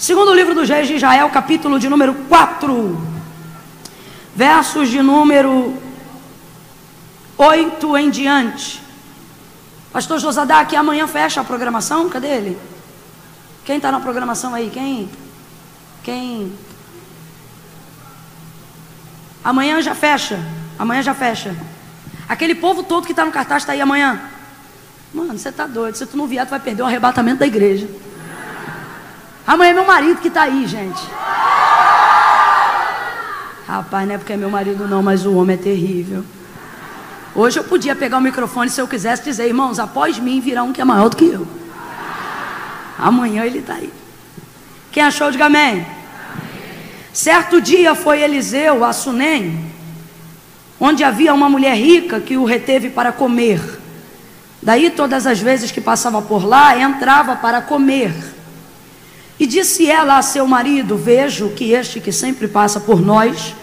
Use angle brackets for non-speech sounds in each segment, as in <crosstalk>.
Segundo livro dos reis de Israel, capítulo de número 4, versos de número 8 em diante. Pastor Josadá, que amanhã fecha a programação, cadê ele? Quem está na programação aí? Quem? Quem? Amanhã já fecha. Amanhã já fecha. Aquele povo todo que está no cartaz está aí amanhã. Mano, você está doido. Se tu não vier, tu vai perder o arrebatamento da igreja. Amanhã é meu marido que está aí, gente. Rapaz, não é porque é meu marido não, mas o homem é terrível. Hoje eu podia pegar o microfone se eu quisesse dizer, irmãos, após mim virá um que é maior do que eu. Amanhã ele está aí. Quem achou, diga amém. amém. Certo dia foi Eliseu a Sunem, onde havia uma mulher rica que o reteve para comer. Daí, todas as vezes que passava por lá, entrava para comer. E disse ela a seu marido: Vejo que este que sempre passa por nós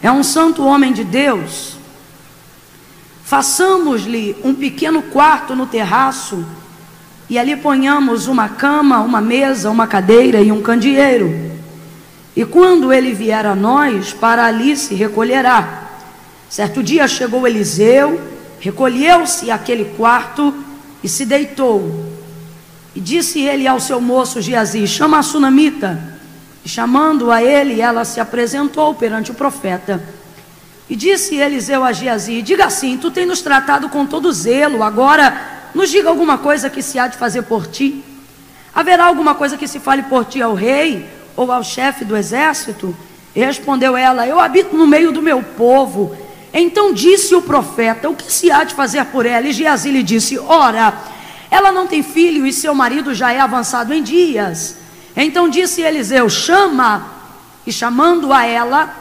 é um santo homem de Deus. Façamos-lhe um pequeno quarto no terraço e ali ponhamos uma cama, uma mesa, uma cadeira e um candeeiro. E quando ele vier a nós, para ali se recolherá. Certo dia chegou Eliseu, recolheu-se àquele quarto e se deitou. E disse ele ao seu moço Geazi: Chama a sunamita. E chamando a ele, ela se apresentou perante o profeta. E disse Eliseu a Geazi: Diga assim: Tu tens nos tratado com todo zelo, agora nos diga alguma coisa que se há de fazer por ti. Haverá alguma coisa que se fale por ti ao rei ou ao chefe do exército? E respondeu ela: Eu habito no meio do meu povo. Então disse o profeta: O que se há de fazer por ela? E Geazi lhe disse: Ora, ela não tem filho e seu marido já é avançado em dias. Então disse Eliseu: Chama. E chamando a ela,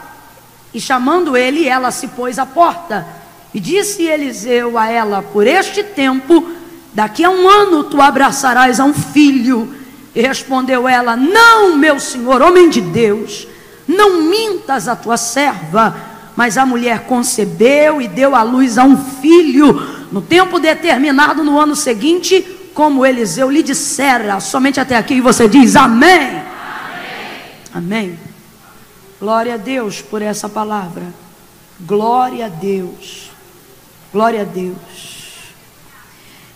e chamando ele, ela se pôs à porta. E disse Eliseu a ela: Por este tempo, daqui a um ano tu abraçarás a um filho. E respondeu ela: Não, meu senhor, homem de Deus, não mintas a tua serva. Mas a mulher concebeu e deu à luz a um filho no tempo determinado no ano seguinte, como Eliseu lhe dissera, somente até aqui, e você diz amém. amém. Amém. Glória a Deus por essa palavra. Glória a Deus. Glória a Deus.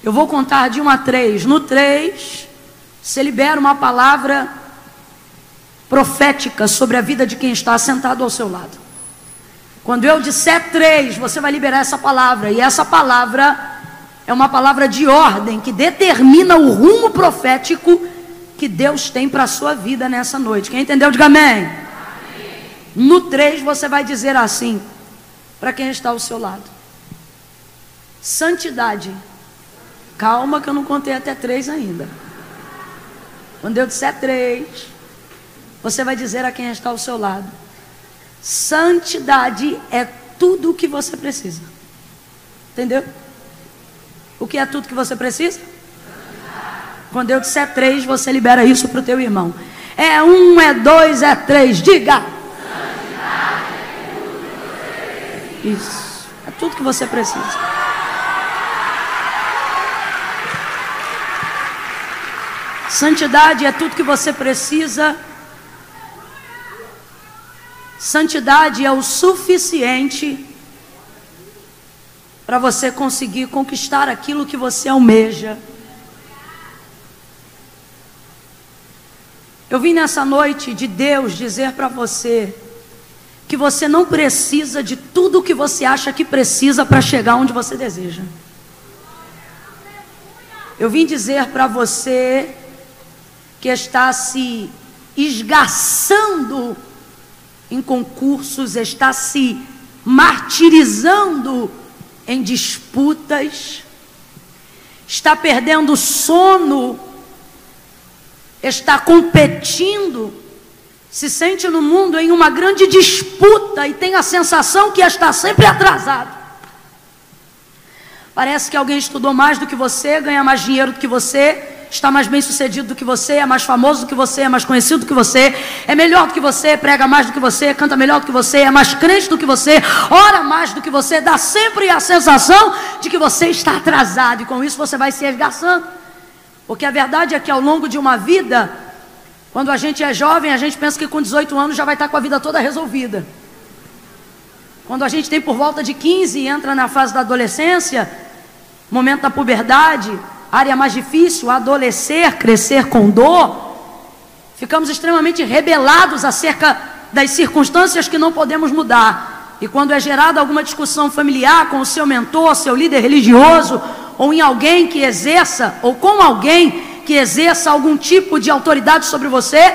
Eu vou contar de 1 a 3. No 3, você libera uma palavra profética sobre a vida de quem está sentado ao seu lado. Quando eu disser três, você vai liberar essa palavra. E essa palavra é uma palavra de ordem que determina o rumo profético que Deus tem para a sua vida nessa noite. Quem entendeu, diga amém. amém. No três, você vai dizer assim, para quem está ao seu lado: Santidade. Calma, que eu não contei até três ainda. Quando eu disser três, você vai dizer a quem está ao seu lado: Santidade é tudo o que você precisa. Entendeu? O que é tudo que você precisa? Quando eu disser três, você libera isso para o teu irmão. É um, é dois, é três. Diga. Isso. É tudo que você precisa. Santidade é tudo que você precisa Santidade é o suficiente para você conseguir conquistar aquilo que você almeja. Eu vim nessa noite de Deus dizer para você que você não precisa de tudo o que você acha que precisa para chegar onde você deseja. Eu vim dizer para você que está se esgaçando em concursos, está se martirizando em disputas, está perdendo sono, está competindo, se sente no mundo em uma grande disputa e tem a sensação que está sempre atrasado. Parece que alguém estudou mais do que você, ganha mais dinheiro do que você, está mais bem sucedido do que você, é mais famoso do que você, é mais conhecido do que você, é melhor do que você, prega mais do que você, canta melhor do que você, é mais crente do que você, ora mais do que você, dá sempre a sensação de que você está atrasado e com isso você vai se esgaçando. Porque a verdade é que ao longo de uma vida, Quando a gente é jovem, a gente pensa que com 18 anos já vai estar com a vida toda resolvida. Quando a gente tem por volta de 15 e entra na fase da adolescência, momento da puberdade, área mais difícil, adolescer, crescer com dor, ficamos extremamente rebelados acerca das circunstâncias que não podemos mudar. E quando é gerada alguma discussão familiar com o seu mentor, seu líder religioso, ou em alguém que exerça, ou com alguém que exerça algum tipo de autoridade sobre você,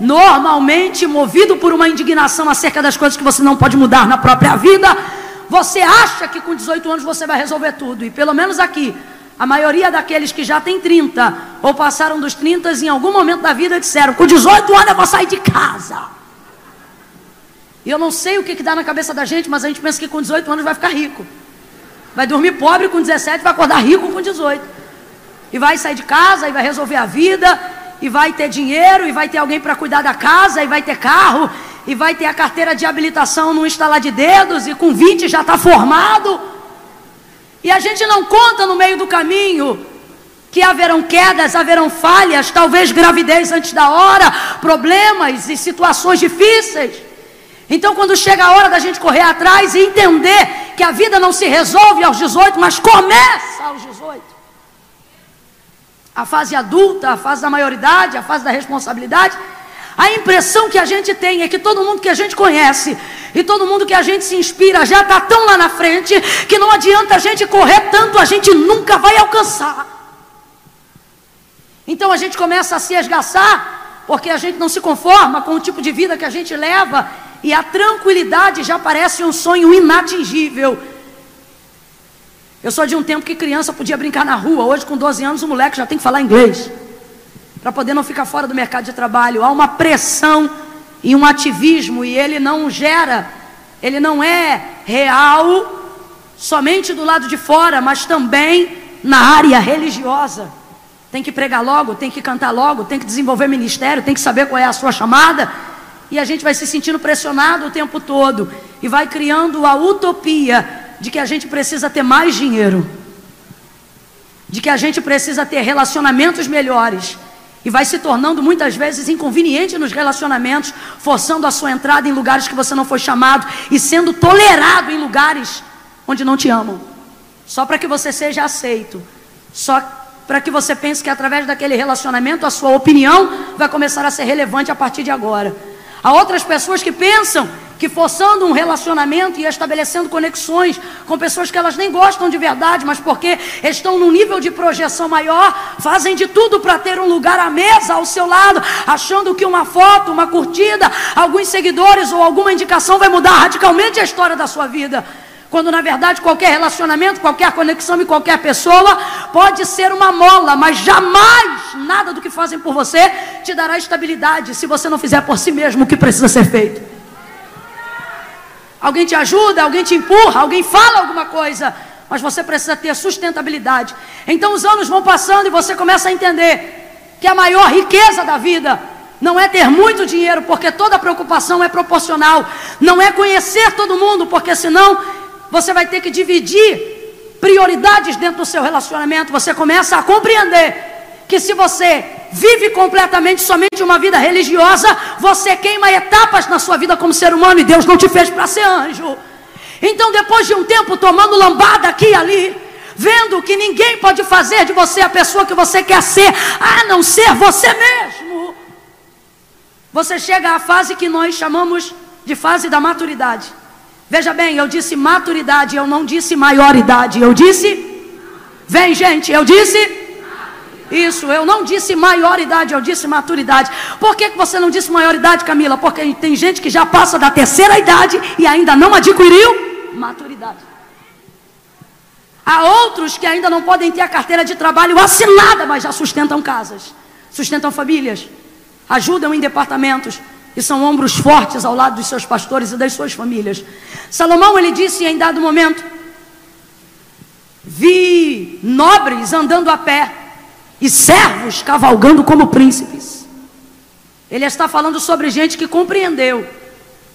normalmente movido por uma indignação acerca das coisas que você não pode mudar na própria vida, você acha que com 18 anos você vai resolver tudo. E pelo menos aqui, a maioria daqueles que já tem 30 ou passaram dos 30 em algum momento da vida disseram: com 18 anos eu vou sair de casa. E eu não sei o que, que dá na cabeça da gente, mas a gente pensa que com 18 anos vai ficar rico. Vai dormir pobre com 17, vai acordar rico com 18. E vai sair de casa, e vai resolver a vida, e vai ter dinheiro, e vai ter alguém para cuidar da casa, e vai ter carro, e vai ter a carteira de habilitação no instalar de dedos, e com 20 já está formado. E a gente não conta no meio do caminho que haverão quedas, haverão falhas, talvez gravidez antes da hora, problemas e situações difíceis. Então, quando chega a hora da gente correr atrás e entender que a vida não se resolve aos 18, mas começa aos 18. A fase adulta, a fase da maioridade, a fase da responsabilidade. A impressão que a gente tem é que todo mundo que a gente conhece e todo mundo que a gente se inspira já está tão lá na frente que não adianta a gente correr tanto, a gente nunca vai alcançar. Então a gente começa a se esgaçar porque a gente não se conforma com o tipo de vida que a gente leva e a tranquilidade já parece um sonho inatingível. Eu sou de um tempo que criança podia brincar na rua, hoje com 12 anos o moleque já tem que falar inglês. Para poder não ficar fora do mercado de trabalho. Há uma pressão e um ativismo e ele não gera, ele não é real somente do lado de fora, mas também na área religiosa. Tem que pregar logo, tem que cantar logo, tem que desenvolver ministério, tem que saber qual é a sua chamada e a gente vai se sentindo pressionado o tempo todo e vai criando a utopia de que a gente precisa ter mais dinheiro, de que a gente precisa ter relacionamentos melhores. E vai se tornando muitas vezes inconveniente nos relacionamentos, forçando a sua entrada em lugares que você não foi chamado e sendo tolerado em lugares onde não te amam, só para que você seja aceito, só para que você pense que através daquele relacionamento a sua opinião vai começar a ser relevante a partir de agora. Há outras pessoas que pensam que forçando um relacionamento e estabelecendo conexões com pessoas que elas nem gostam de verdade, mas porque estão num nível de projeção maior, fazem de tudo para ter um lugar à mesa ao seu lado, achando que uma foto, uma curtida, alguns seguidores ou alguma indicação vai mudar radicalmente a história da sua vida. Quando na verdade qualquer relacionamento, qualquer conexão e qualquer pessoa pode ser uma mola, mas jamais nada do que fazem por você te dará estabilidade se você não fizer por si mesmo o que precisa ser feito. Alguém te ajuda, alguém te empurra, alguém fala alguma coisa, mas você precisa ter sustentabilidade. Então os anos vão passando e você começa a entender que a maior riqueza da vida não é ter muito dinheiro, porque toda preocupação é proporcional. Não é conhecer todo mundo, porque senão você vai ter que dividir prioridades dentro do seu relacionamento. Você começa a compreender que se você vive completamente somente uma vida religiosa, você queima etapas na sua vida como ser humano e Deus não te fez para ser anjo. Então, depois de um tempo tomando lambada aqui e ali, vendo que ninguém pode fazer de você a pessoa que você quer ser, a não ser você mesmo, você chega à fase que nós chamamos de fase da maturidade. Veja bem, eu disse maturidade, eu não disse maioridade, eu disse. Vem, gente, eu disse. Isso, eu não disse maioridade, eu disse maturidade. Por que você não disse maioridade, Camila? Porque tem gente que já passa da terceira idade e ainda não adquiriu maturidade. Há outros que ainda não podem ter a carteira de trabalho assinada, mas já sustentam casas, sustentam famílias, ajudam em departamentos, e são ombros fortes ao lado dos seus pastores e das suas famílias. Salomão ele disse em dado momento: Vi nobres andando a pé e servos cavalgando como príncipes. Ele está falando sobre gente que compreendeu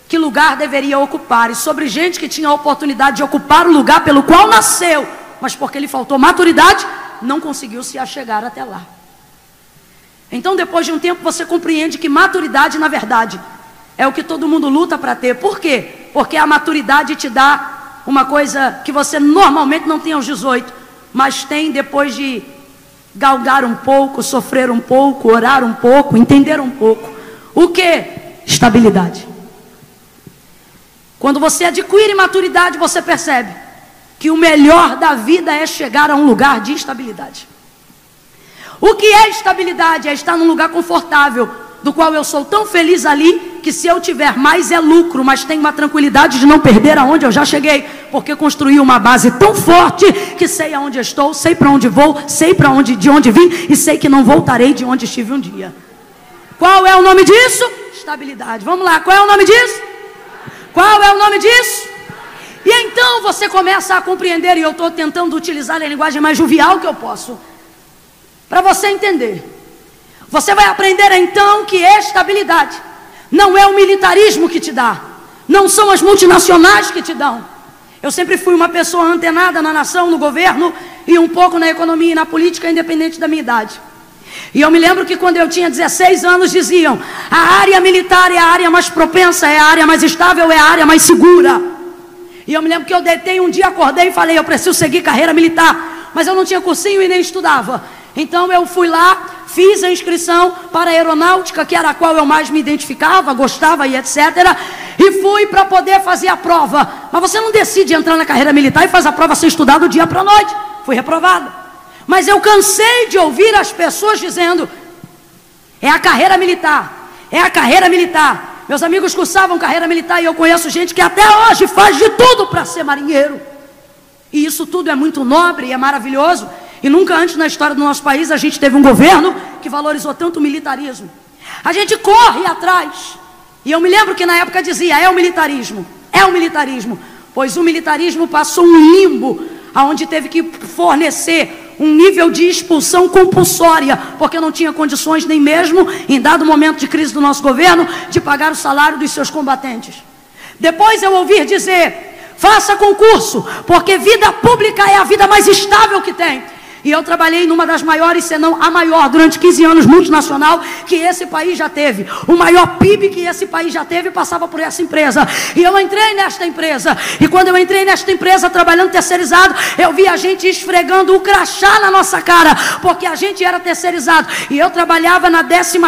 que lugar deveria ocupar e sobre gente que tinha a oportunidade de ocupar o lugar pelo qual nasceu, mas porque lhe faltou maturidade, não conseguiu se achegar até lá. Então, depois de um tempo, você compreende que maturidade, na verdade, é o que todo mundo luta para ter. Por quê? Porque a maturidade te dá uma coisa que você normalmente não tem aos 18, mas tem depois de galgar um pouco, sofrer um pouco, orar um pouco, entender um pouco. O que? Estabilidade. Quando você adquire maturidade, você percebe que o melhor da vida é chegar a um lugar de estabilidade. O que é estabilidade? É estar num lugar confortável, do qual eu sou tão feliz ali, que se eu tiver mais é lucro, mas tenho uma tranquilidade de não perder aonde eu já cheguei, porque construí uma base tão forte que sei aonde estou, sei para onde vou, sei para onde de onde vim e sei que não voltarei de onde estive um dia. Qual é o nome disso? Estabilidade. Vamos lá, qual é o nome disso? Qual é o nome disso? E então você começa a compreender, e eu estou tentando utilizar a linguagem mais jovial que eu posso para você entender. Você vai aprender então que estabilidade não é o militarismo que te dá, não são as multinacionais que te dão. Eu sempre fui uma pessoa antenada na nação, no governo e um pouco na economia e na política, independente da minha idade. E eu me lembro que quando eu tinha 16 anos diziam: a área militar é a área mais propensa, é a área mais estável, é a área mais segura. E eu me lembro que eu deitei um dia, acordei e falei: eu preciso seguir carreira militar. Mas eu não tinha cursinho e nem estudava. Então eu fui lá, fiz a inscrição para a aeronáutica, que era a qual eu mais me identificava, gostava e etc. E fui para poder fazer a prova. Mas você não decide entrar na carreira militar e faz a prova sem estudar do dia para a noite. Fui reprovada. Mas eu cansei de ouvir as pessoas dizendo: é a carreira militar, é a carreira militar. Meus amigos cursavam carreira militar e eu conheço gente que até hoje faz de tudo para ser marinheiro. E isso tudo é muito nobre e é maravilhoso. E nunca antes na história do nosso país a gente teve um governo que valorizou tanto o militarismo. A gente corre atrás. E eu me lembro que na época dizia: é o militarismo, é o militarismo. Pois o militarismo passou um limbo, aonde teve que fornecer um nível de expulsão compulsória, porque não tinha condições nem mesmo, em dado momento de crise do nosso governo, de pagar o salário dos seus combatentes. Depois eu ouvi dizer: faça concurso, porque vida pública é a vida mais estável que tem. E eu trabalhei numa das maiores, se não a maior, durante 15 anos, multinacional, que esse país já teve. O maior PIB que esse país já teve passava por essa empresa. E eu entrei nesta empresa. E quando eu entrei nesta empresa, trabalhando terceirizado, eu vi a gente esfregando o crachá na nossa cara, porque a gente era terceirizado. E eu trabalhava na 15,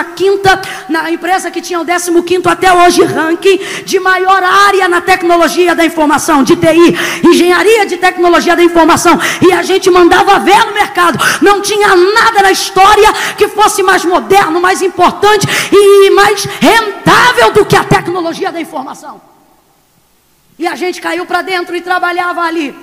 na empresa que tinha o 15 até hoje ranking de maior área na tecnologia da informação, de TI, engenharia de tecnologia da informação. E a gente mandava ver no mercado mercado. Não tinha nada na história que fosse mais moderno, mais importante e mais rentável do que a tecnologia da informação. E a gente caiu para dentro e trabalhava ali.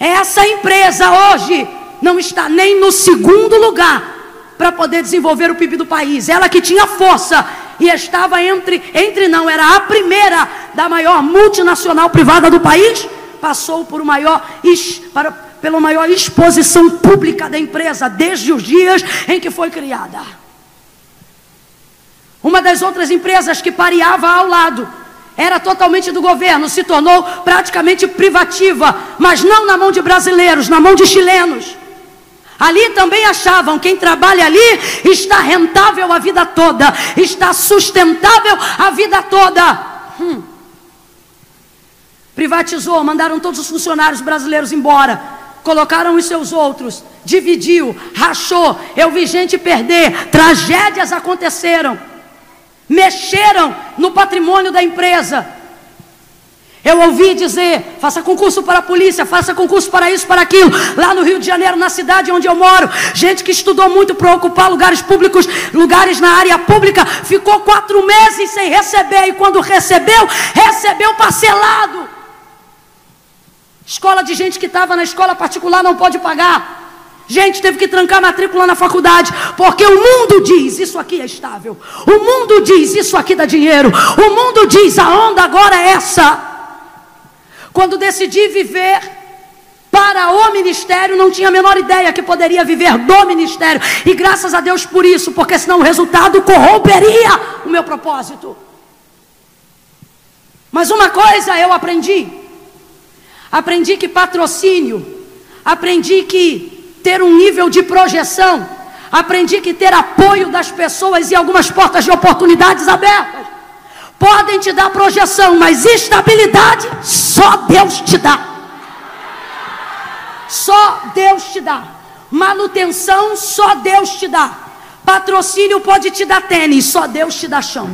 Essa empresa hoje não está nem no segundo lugar para poder desenvolver o PIB do país. Ela que tinha força e estava entre, entre não, era a primeira da maior multinacional privada do país, passou por o maior, para, pela maior exposição pública da empresa desde os dias em que foi criada. Uma das outras empresas que pareava ao lado era totalmente do governo, se tornou praticamente privativa, mas não na mão de brasileiros, na mão de chilenos. Ali também achavam quem trabalha ali está rentável a vida toda, está sustentável a vida toda. Hum. Privatizou, mandaram todos os funcionários brasileiros embora colocaram os seus outros, dividiu, rachou. Eu vi gente perder, tragédias aconteceram, mexeram no patrimônio da empresa. Eu ouvi dizer: faça concurso para a polícia, faça concurso para isso, para aquilo. Lá no Rio de Janeiro, na cidade onde eu moro, gente que estudou muito para ocupar lugares públicos, lugares na área pública, ficou quatro meses sem receber, e quando recebeu, recebeu parcelado. Escola de gente que estava na escola particular não pode pagar. Gente teve que trancar matrícula na faculdade, porque o mundo diz: isso aqui é estável. O mundo diz: isso aqui dá dinheiro. O mundo diz: a onda agora é essa. Quando decidi viver para o ministério, não tinha a menor ideia que poderia viver do ministério. E graças a Deus por isso, porque senão o resultado corromperia o meu propósito. Mas uma coisa eu aprendi: Aprendi que patrocínio, aprendi que ter um nível de projeção, Aprendi que ter apoio das pessoas e algumas portas de oportunidades abertas podem te dar projeção, mas estabilidade só Deus te dá. Só Deus te dá. Manutenção só Deus te dá. Patrocínio pode te dar tênis, só Deus te dá chão.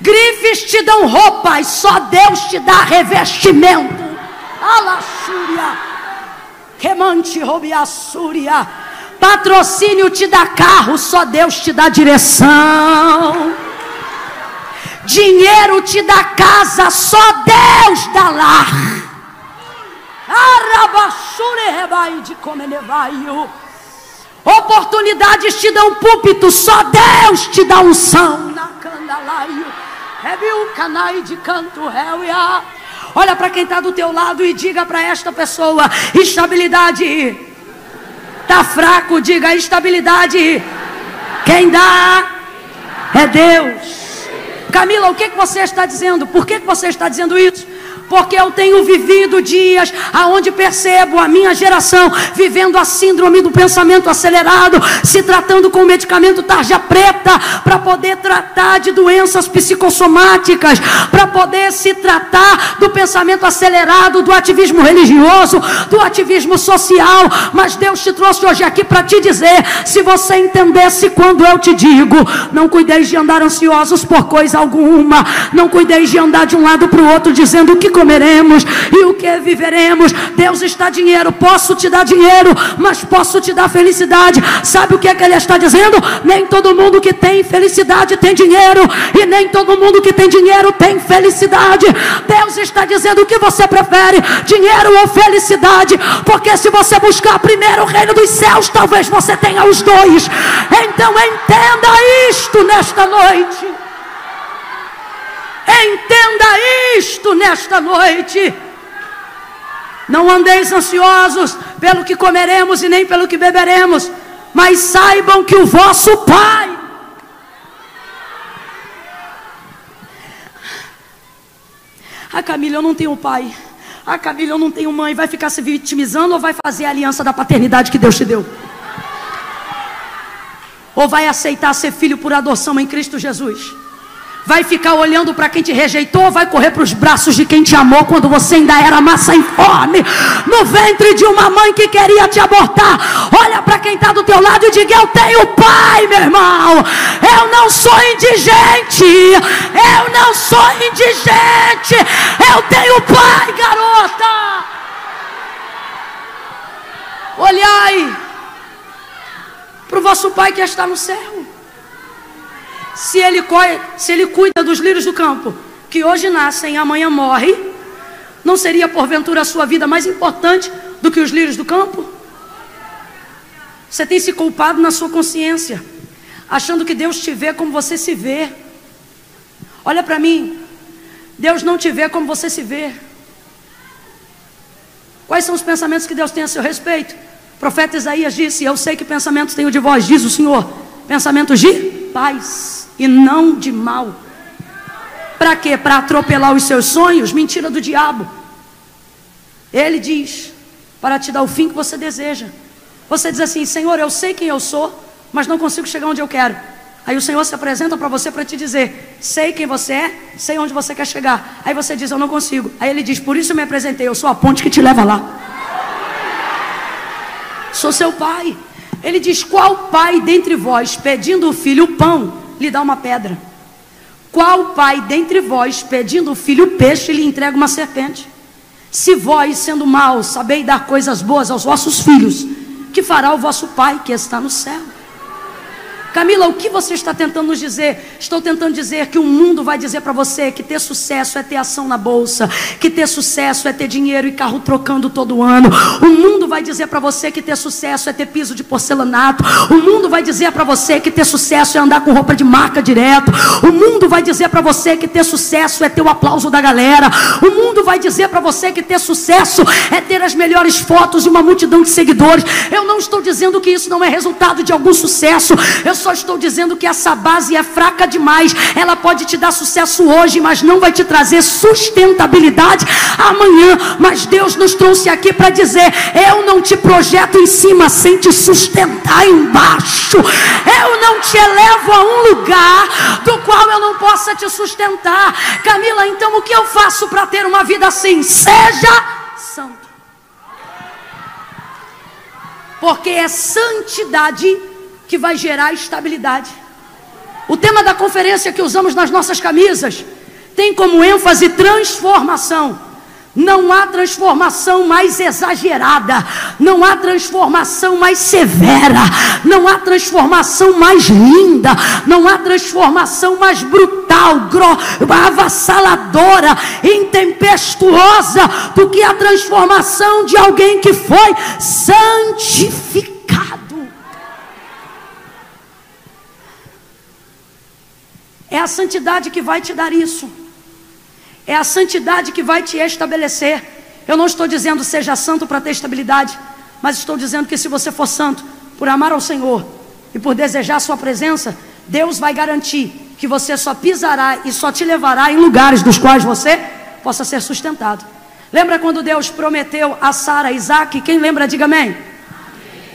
Grifes te dão roupas, só Deus te dá revestimento. Alaxúria. Remante Robiassúria. Patrocínio te dá carro, só Deus te dá direção. Dinheiro te dá casa, só Deus dá lar. Oportunidades te dão púlpito, só Deus te dá unção. De canto, Olha para quem está do teu lado e diga para esta pessoa: estabilidade. Está fraco, diga estabilidade. Quem dá é Deus. Camila, o que, que você está dizendo? Por que, que você está dizendo isso? Porque eu tenho vivido dias aonde percebo a minha geração vivendo a síndrome do pensamento acelerado, se tratando com medicamento tarja preta para poder tratar de doenças psicossomáticas, para poder se tratar do pensamento acelerado, do ativismo religioso, do ativismo social. Mas Deus te trouxe hoje aqui para te dizer: se você entendesse quando eu te digo, não cuideis de andar ansiosos por coisa alguma, não cuideis de andar de um lado para o outro dizendo que comeremos e o que viveremos. Deus está dinheiro, posso te dar dinheiro, mas posso te dar felicidade. Sabe o que é que ele está dizendo? Nem todo mundo que tem felicidade tem dinheiro, e nem todo mundo que tem dinheiro tem felicidade. Deus está dizendo o que você prefere, dinheiro ou felicidade, porque se você buscar primeiro o reino dos céus, talvez você tenha os dois. Então entenda isto nesta noite. Entenda isto nesta noite. Não andeis ansiosos pelo que comeremos e nem pelo que beberemos, mas saibam que o vosso Pai. Ah, Camila, eu não tenho pai. Ah, Camila, eu não tenho mãe. Vai ficar se vitimizando ou vai fazer a aliança da paternidade que Deus te deu? Ou vai aceitar ser filho por adoção em Cristo Jesus? Vai ficar olhando para quem te rejeitou, vai correr para os braços de quem te amou quando você ainda era massa informe, no ventre de uma mãe que queria te abortar. Olha para quem está do teu lado e diga: Eu tenho pai, meu irmão. Eu não sou indigente. Eu não sou indigente. Eu tenho pai, garota. Olhai para o vosso pai que está no céu se ele, se ele cuida dos lírios do campo, que hoje nascem e amanhã morrem, não seria porventura a sua vida mais importante do que os lírios do campo? Você tem se culpado na sua consciência, achando que Deus te vê como você se vê. Olha para mim, Deus não te vê como você se vê. Quais são os pensamentos que Deus tem a seu respeito? O profeta Isaías disse: Eu sei que pensamentos tenho de vós, diz o Senhor, pensamentos de paz e não de mal. Para quê? Para atropelar os seus sonhos? Mentira do diabo. Ele diz: para te dar o fim que você deseja. Você diz assim: Senhor, eu sei quem eu sou, mas não consigo chegar onde eu quero. Aí o Senhor se apresenta para você para te dizer: sei quem você é, sei onde você quer chegar. Aí você diz: eu não consigo. Aí ele diz: por isso eu me apresentei, eu sou a ponte que te leva lá. Sou seu pai. Ele diz: qual pai dentre vós, pedindo o filho pão, lhe dá uma pedra? Qual pai dentre vós, pedindo o filho peixe, lhe entrega uma serpente? Se vós, sendo maus, sabeis dar coisas boas aos vossos filhos, que fará o vosso pai que está no céu? Camila, o que você está tentando nos dizer? Estou tentando dizer que o mundo vai dizer para você que ter sucesso é ter ação na bolsa, que ter sucesso é ter dinheiro e carro trocando todo ano. O mundo vai dizer para você que ter sucesso é ter piso de porcelanato. O mundo vai dizer para você que ter sucesso é andar com roupa de marca direto. O mundo vai dizer para você que ter sucesso é ter o aplauso da galera. O mundo vai dizer para você que ter sucesso é ter as melhores fotos e uma multidão de seguidores. Eu não estou dizendo que isso não é resultado de algum sucesso. Eu só estou dizendo que essa base é fraca demais. Ela pode te dar sucesso hoje, mas não vai te trazer sustentabilidade amanhã. Mas Deus nos trouxe aqui para dizer: eu não te projeto em cima sem te sustentar embaixo. Eu não te elevo a um lugar do qual eu não possa te sustentar. Camila, então o que eu faço para ter uma vida assim? Seja santo. Porque é santidade que vai gerar estabilidade. O tema da conferência que usamos nas nossas camisas tem como ênfase transformação. Não há transformação mais exagerada, não há transformação mais severa, não há transformação mais linda, não há transformação mais brutal, avassaladora, intempestuosa do que a transformação de alguém que foi santificado. É a santidade que vai te dar isso. É a santidade que vai te estabelecer. Eu não estou dizendo seja santo para ter estabilidade, mas estou dizendo que se você for santo, por amar ao Senhor e por desejar a sua presença, Deus vai garantir que você só pisará e só te levará em lugares dos quais você possa ser sustentado. Lembra quando Deus prometeu a Sara Isaac? Quem lembra, diga amém.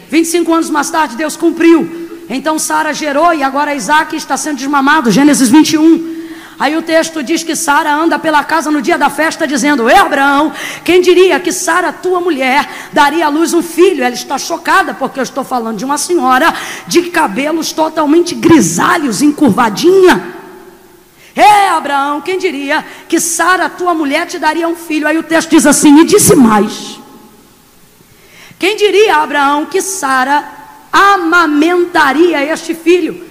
25 anos mais tarde, Deus cumpriu. Então Sara gerou e agora Isaac está sendo desmamado. Gênesis 21. Aí o texto diz que Sara anda pela casa no dia da festa, dizendo: Ei, Abraão, quem diria que Sara, tua mulher, daria à luz um filho? Ela está chocada, porque eu estou falando de uma senhora de cabelos totalmente grisalhos, encurvadinha. Ei, Abraão, quem diria que Sara, tua mulher, te daria um filho? Aí o texto diz assim: E disse mais. Quem diria, Abraão, que Sara amamentaria este filho?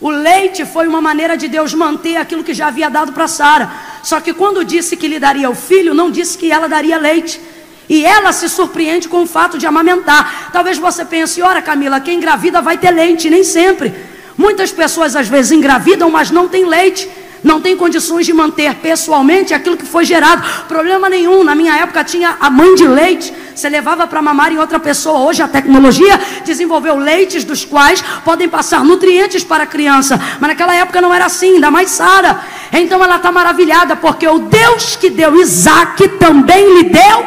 O leite foi uma maneira de Deus manter aquilo que já havia dado para Sara. Só que quando disse que lhe daria o filho, não disse que ela daria leite. E ela se surpreende com o fato de amamentar. Talvez você pense, ora Camila, quem engravida vai ter leite, nem sempre. Muitas pessoas às vezes engravidam, mas não tem leite não tem condições de manter pessoalmente aquilo que foi gerado. Problema nenhum. Na minha época tinha a mãe de leite. Você levava para mamar em outra pessoa. Hoje a tecnologia desenvolveu leites dos quais podem passar nutrientes para a criança. Mas naquela época não era assim, ainda mais Sara. Então ela está maravilhada, porque o Deus que deu Isaac também lhe deu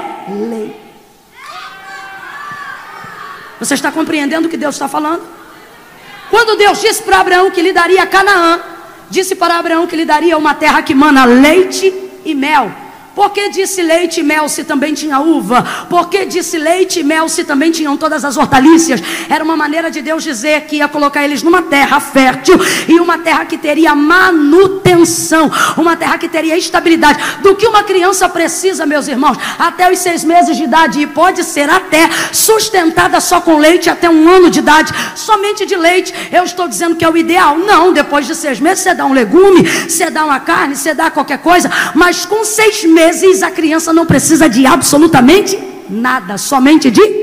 leite. Você está compreendendo o que Deus está falando? Quando Deus disse para Abraão que lhe daria Canaã, disse para Abraão que lhe daria uma terra que mana leite e mel. Por que disse leite e mel se também tinha uva? Por que disse leite e mel se também tinham todas as hortaliças? Era uma maneira de Deus dizer que ia colocar eles numa terra fértil e uma terra que teria manutenção, uma terra que teria estabilidade. Do que uma criança precisa, meus irmãos, até os seis meses de idade e pode ser até sustentada só com leite até um ano de idade, somente de leite. Eu estou dizendo que é o ideal? Não, depois de seis meses você dá um legume, você dá uma carne, você dá qualquer coisa, mas com seis meses vezes a criança não precisa de absolutamente nada, somente de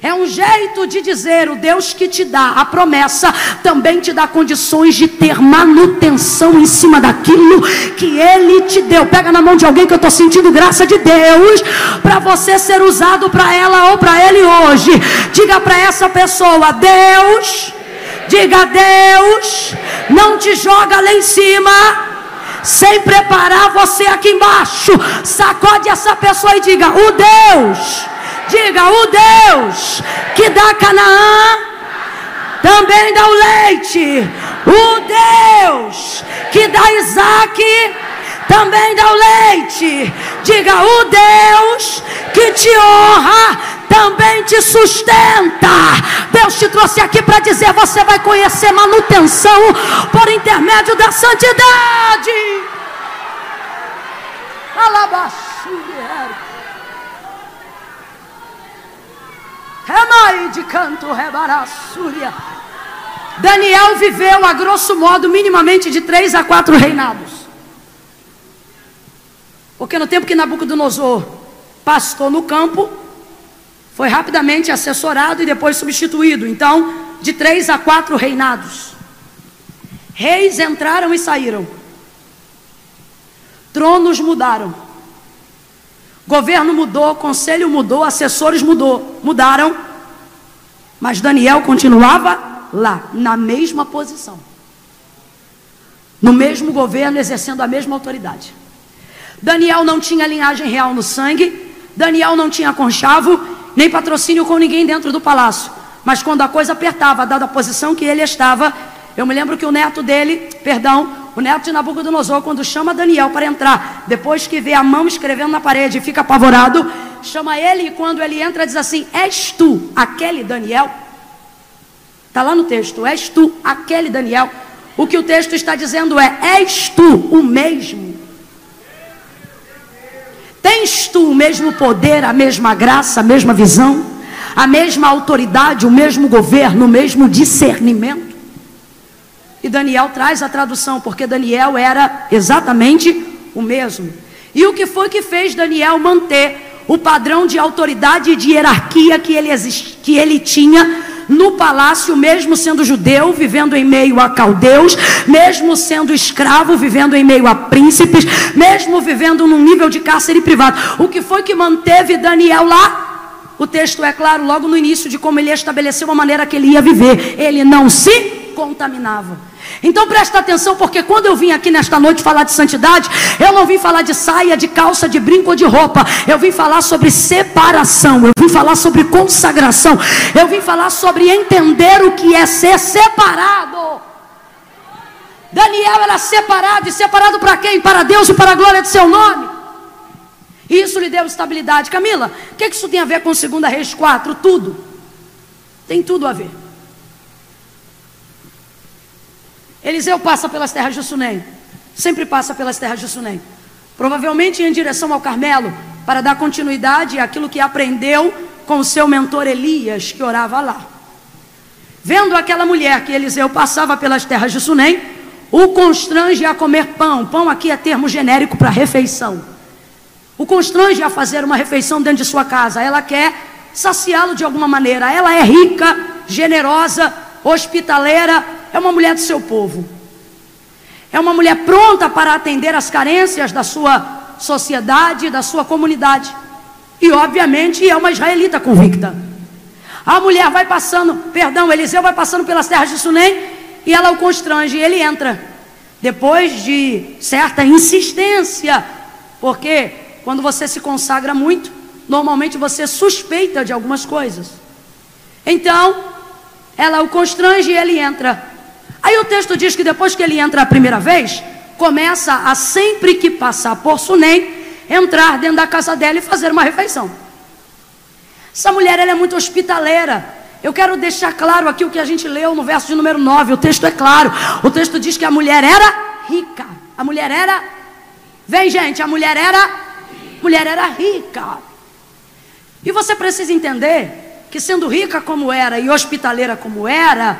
é um jeito de dizer: o Deus que te dá a promessa também te dá condições de ter manutenção em cima daquilo que Ele te deu. Pega na mão de alguém que eu estou sentindo graça de Deus para você ser usado para ela ou para ele hoje. Diga para essa pessoa: Deus, diga Deus, não te joga lá em cima sem preparar você aqui embaixo. Sacode essa pessoa e diga: O Deus, diga: O Deus que dá Canaã também dá o leite. O Deus que dá Isaac também dá o leite. Diga: O Deus que te honra também te sustenta. Deus te trouxe aqui para dizer: você vai conhecer manutenção por intermédio da santidade. De canto. Daniel viveu, a grosso modo, minimamente de três a quatro reinados. Porque no tempo que Nabucodonosor pastou no campo, foi rapidamente assessorado e depois substituído. Então, de três a quatro reinados. Reis entraram e saíram. Tronos mudaram. Governo mudou, conselho mudou, assessores mudou, mudaram. Mas Daniel continuava lá, na mesma posição. No mesmo governo, exercendo a mesma autoridade. Daniel não tinha linhagem real no sangue, Daniel não tinha conchavo, nem patrocínio com ninguém dentro do palácio. Mas quando a coisa apertava, dada a posição que ele estava, eu me lembro que o neto dele, perdão, o neto de Nabucodonosor, quando chama Daniel para entrar, depois que vê a mão escrevendo na parede e fica apavorado, chama ele e quando ele entra diz assim: És tu aquele Daniel? Está lá no texto: És tu aquele Daniel? O que o texto está dizendo é: És tu o mesmo? Tens tu o mesmo poder, a mesma graça, a mesma visão, a mesma autoridade, o mesmo governo, o mesmo discernimento? E Daniel traz a tradução, porque Daniel era exatamente o mesmo. E o que foi que fez Daniel manter o padrão de autoridade e de hierarquia que ele, que ele tinha no palácio, mesmo sendo judeu, vivendo em meio a caldeus, mesmo sendo escravo, vivendo em meio a príncipes, mesmo vivendo num nível de cárcere privado. O que foi que manteve Daniel lá? O texto é claro logo no início de como ele estabeleceu a maneira que ele ia viver. Ele não se contaminava. Então presta atenção, porque quando eu vim aqui nesta noite falar de santidade, eu não vim falar de saia, de calça, de brinco ou de roupa. Eu vim falar sobre separação, eu vim falar sobre consagração, eu vim falar sobre entender o que é ser separado. Daniel era separado, e separado para quem? Para Deus e para a glória de seu nome. E isso lhe deu estabilidade. Camila, o que, que isso tem a ver com 2 Reis 4? Tudo. Tem tudo a ver. Eliseu passa pelas terras de Sunem. Sempre passa pelas terras de Sunem. Provavelmente em direção ao Carmelo, para dar continuidade àquilo que aprendeu com o seu mentor Elias, que orava lá. Vendo aquela mulher que Eliseu passava pelas terras de Sunem, o constrange a comer pão. Pão aqui é termo genérico para refeição. O constrange a fazer uma refeição dentro de sua casa. Ela quer saciá-lo de alguma maneira. Ela é rica, generosa, hospitaleira, é uma mulher do seu povo. É uma mulher pronta para atender as carências da sua sociedade, da sua comunidade. E, obviamente, é uma israelita convicta. A mulher vai passando, perdão, Eliseu vai passando pelas terras de Sunem e ela o constrange e ele entra. Depois de certa insistência, porque quando você se consagra muito, normalmente você suspeita de algumas coisas. Então, ela o constrange e ele entra. Aí o texto diz que depois que ele entra a primeira vez, começa a sempre que passar por Sunem, entrar dentro da casa dela e fazer uma refeição. Essa mulher ela é muito hospitaleira. Eu quero deixar claro aqui o que a gente leu no verso de número 9. O texto é claro. O texto diz que a mulher era rica. A mulher era. Vem, gente, a mulher era. Mulher era rica. E você precisa entender que, sendo rica como era e hospitaleira como era,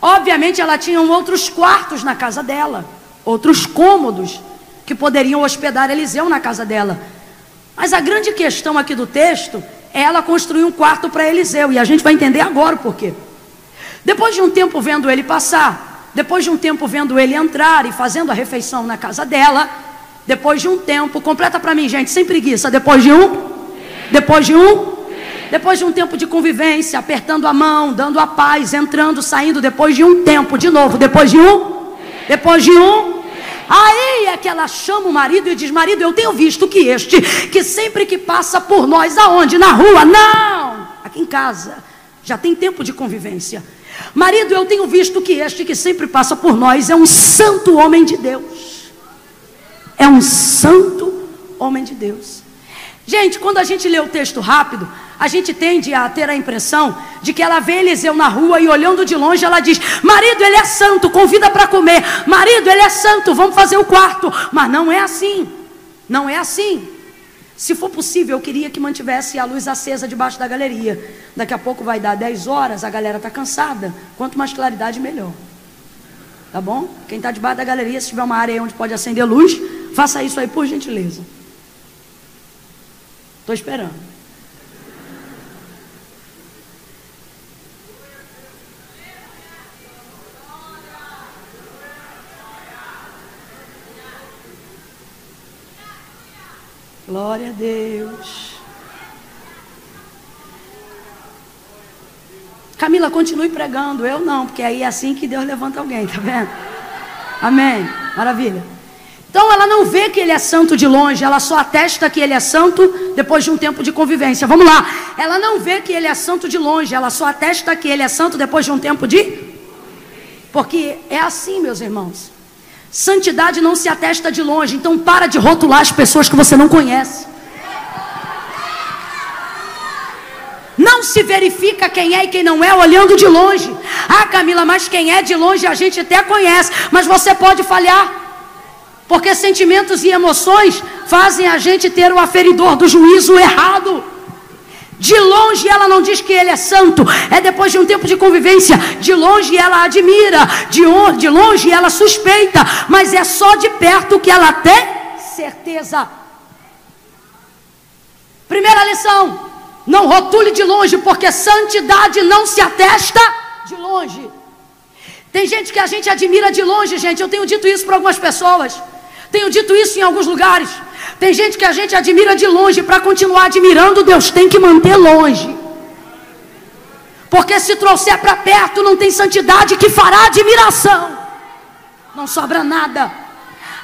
Obviamente ela tinha outros quartos na casa dela, outros cômodos que poderiam hospedar Eliseu na casa dela. Mas a grande questão aqui do texto é ela construir um quarto para Eliseu, e a gente vai entender agora o porquê. Depois de um tempo vendo ele passar, depois de um tempo vendo ele entrar e fazendo a refeição na casa dela, depois de um tempo, completa para mim, gente, sem preguiça, depois de um, depois de um, depois de um tempo de convivência, apertando a mão, dando a paz, entrando, saindo, depois de um tempo, de novo, depois de um, depois de um. Aí é que ela chama o marido e diz: Marido, eu tenho visto que este, que sempre que passa por nós, aonde? Na rua? Não, aqui em casa, já tem tempo de convivência. Marido, eu tenho visto que este que sempre passa por nós é um santo homem de Deus. É um santo homem de Deus. Gente, quando a gente lê o texto rápido, a gente tende a ter a impressão de que ela vê Eliseu na rua e olhando de longe ela diz: Marido, ele é santo, convida para comer. Marido, ele é santo, vamos fazer o quarto. Mas não é assim. Não é assim. Se for possível, eu queria que mantivesse a luz acesa debaixo da galeria. Daqui a pouco vai dar 10 horas, a galera está cansada. Quanto mais claridade, melhor. Tá bom? Quem está debaixo da galeria, se tiver uma área onde pode acender luz, faça isso aí por gentileza. Estou esperando. Glória a Deus. Camila, continue pregando. Eu não, porque aí é assim que Deus levanta alguém, tá vendo? Amém. Maravilha. Então ela não vê que ele é santo de longe, ela só atesta que ele é santo depois de um tempo de convivência. Vamos lá. Ela não vê que ele é santo de longe, ela só atesta que ele é santo depois de um tempo de. Porque é assim, meus irmãos. Santidade não se atesta de longe, então para de rotular as pessoas que você não conhece. Não se verifica quem é e quem não é olhando de longe. Ah, Camila, mas quem é de longe a gente até conhece, mas você pode falhar. Porque sentimentos e emoções fazem a gente ter o aferidor do juízo errado. De longe ela não diz que ele é santo, é depois de um tempo de convivência. De longe ela admira, de, de longe ela suspeita, mas é só de perto que ela tem certeza. Primeira lição: não rotule de longe, porque santidade não se atesta de longe. Tem gente que a gente admira de longe, gente. Eu tenho dito isso para algumas pessoas. Tenho dito isso em alguns lugares. Tem gente que a gente admira de longe. Para continuar admirando, Deus tem que manter longe. Porque se trouxer para perto, não tem santidade que fará admiração. Não sobra nada.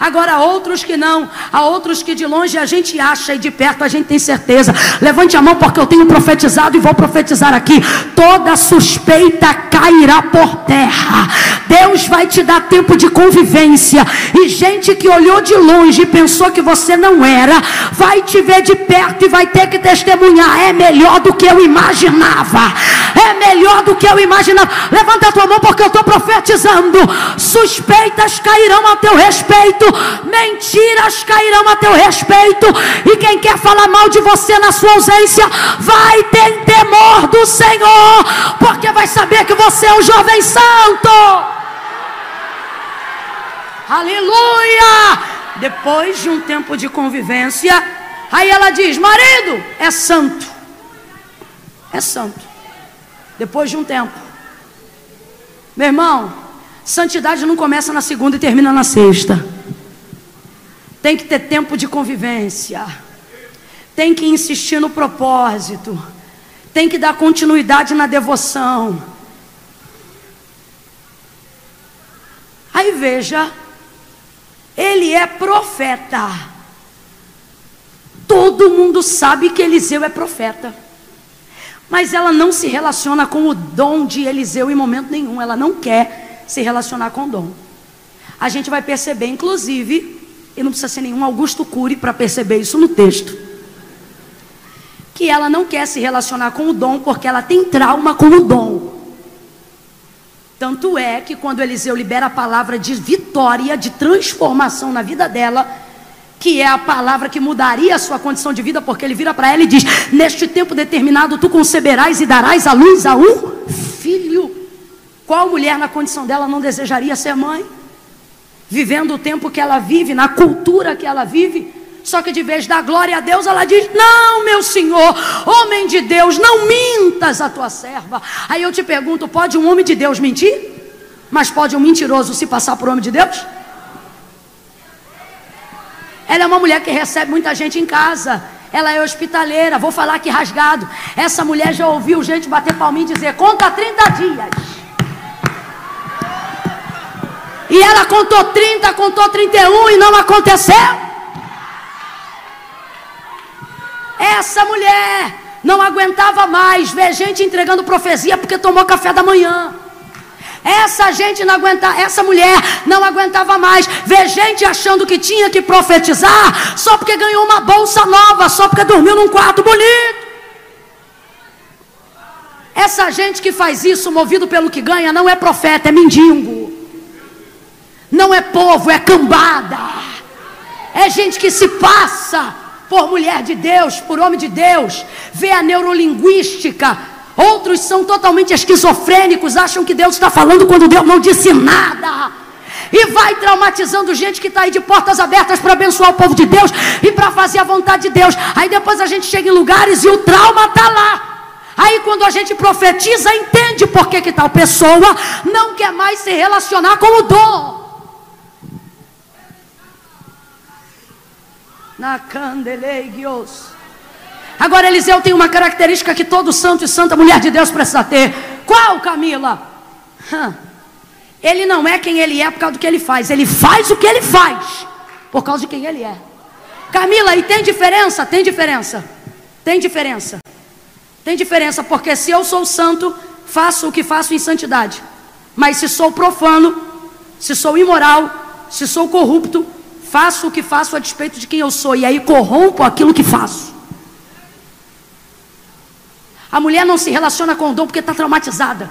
Agora, outros que não, há outros que de longe a gente acha e de perto a gente tem certeza. Levante a mão porque eu tenho profetizado e vou profetizar aqui. Toda suspeita cairá por terra. Deus vai te dar tempo de convivência. E gente que olhou de longe e pensou que você não era, vai te ver de perto e vai ter que testemunhar. É melhor do que eu imaginava. É melhor do que eu imaginava. Levanta a tua mão porque eu estou profetizando. Suspeitas cairão a teu respeito mentiras cairão a teu respeito, e quem quer falar mal de você na sua ausência, vai ter temor do Senhor, porque vai saber que você é um jovem santo. Aleluia! Depois de um tempo de convivência, aí ela diz: marido é santo, é santo. Depois de um tempo, meu irmão, santidade não começa na segunda e termina na sexta. Tem que ter tempo de convivência. Tem que insistir no propósito. Tem que dar continuidade na devoção. Aí veja, ele é profeta. Todo mundo sabe que Eliseu é profeta. Mas ela não se relaciona com o dom de Eliseu em momento nenhum. Ela não quer se relacionar com o dom. A gente vai perceber, inclusive, e não precisa ser nenhum Augusto Cury para perceber isso no texto. Que ela não quer se relacionar com o dom porque ela tem trauma com o dom. Tanto é que quando Eliseu libera a palavra de vitória, de transformação na vida dela, que é a palavra que mudaria a sua condição de vida, porque ele vira para ela e diz: Neste tempo determinado tu conceberás e darás à luz a um filho. Qual mulher na condição dela não desejaria ser mãe? vivendo o tempo que ela vive, na cultura que ela vive. Só que de vez da glória a Deus, ela diz: Não, meu senhor, homem de Deus, não mintas a tua serva. Aí eu te pergunto: pode um homem de Deus mentir? Mas pode um mentiroso se passar por homem de Deus? Ela é uma mulher que recebe muita gente em casa. Ela é hospitaleira. Vou falar aqui rasgado. Essa mulher já ouviu gente bater palminho e dizer: Conta 30 dias. E ela contou 30, contou 31 e não aconteceu. Essa mulher não aguentava mais ver gente entregando profecia porque tomou café da manhã. Essa gente não aguentava, essa mulher não aguentava mais ver gente achando que tinha que profetizar só porque ganhou uma bolsa nova, só porque dormiu num quarto bonito. Essa gente que faz isso movido pelo que ganha não é profeta, é mendigo. Não é povo, é cambada. É gente que se passa por mulher de Deus, por homem de Deus, vê a neurolinguística. Outros são totalmente esquizofrênicos, acham que Deus está falando quando Deus não disse nada. E vai traumatizando gente que está aí de portas abertas para abençoar o povo de Deus e para fazer a vontade de Deus. Aí depois a gente chega em lugares e o trauma está lá. Aí quando a gente profetiza, entende por que, que tal pessoa não quer mais se relacionar com o dom. Na Candeleigios. Agora, Eliseu tem uma característica que todo santo e santa mulher de Deus precisa ter: Qual, Camila? Ele não é quem ele é por causa do que ele faz. Ele faz o que ele faz por causa de quem ele é. Camila, e tem diferença? Tem diferença. Tem diferença. Tem diferença, porque se eu sou santo, faço o que faço em santidade. Mas se sou profano, se sou imoral, se sou corrupto, faço o que faço a despeito de quem eu sou. E aí corrompo aquilo que faço. A mulher não se relaciona com o dom porque está traumatizada.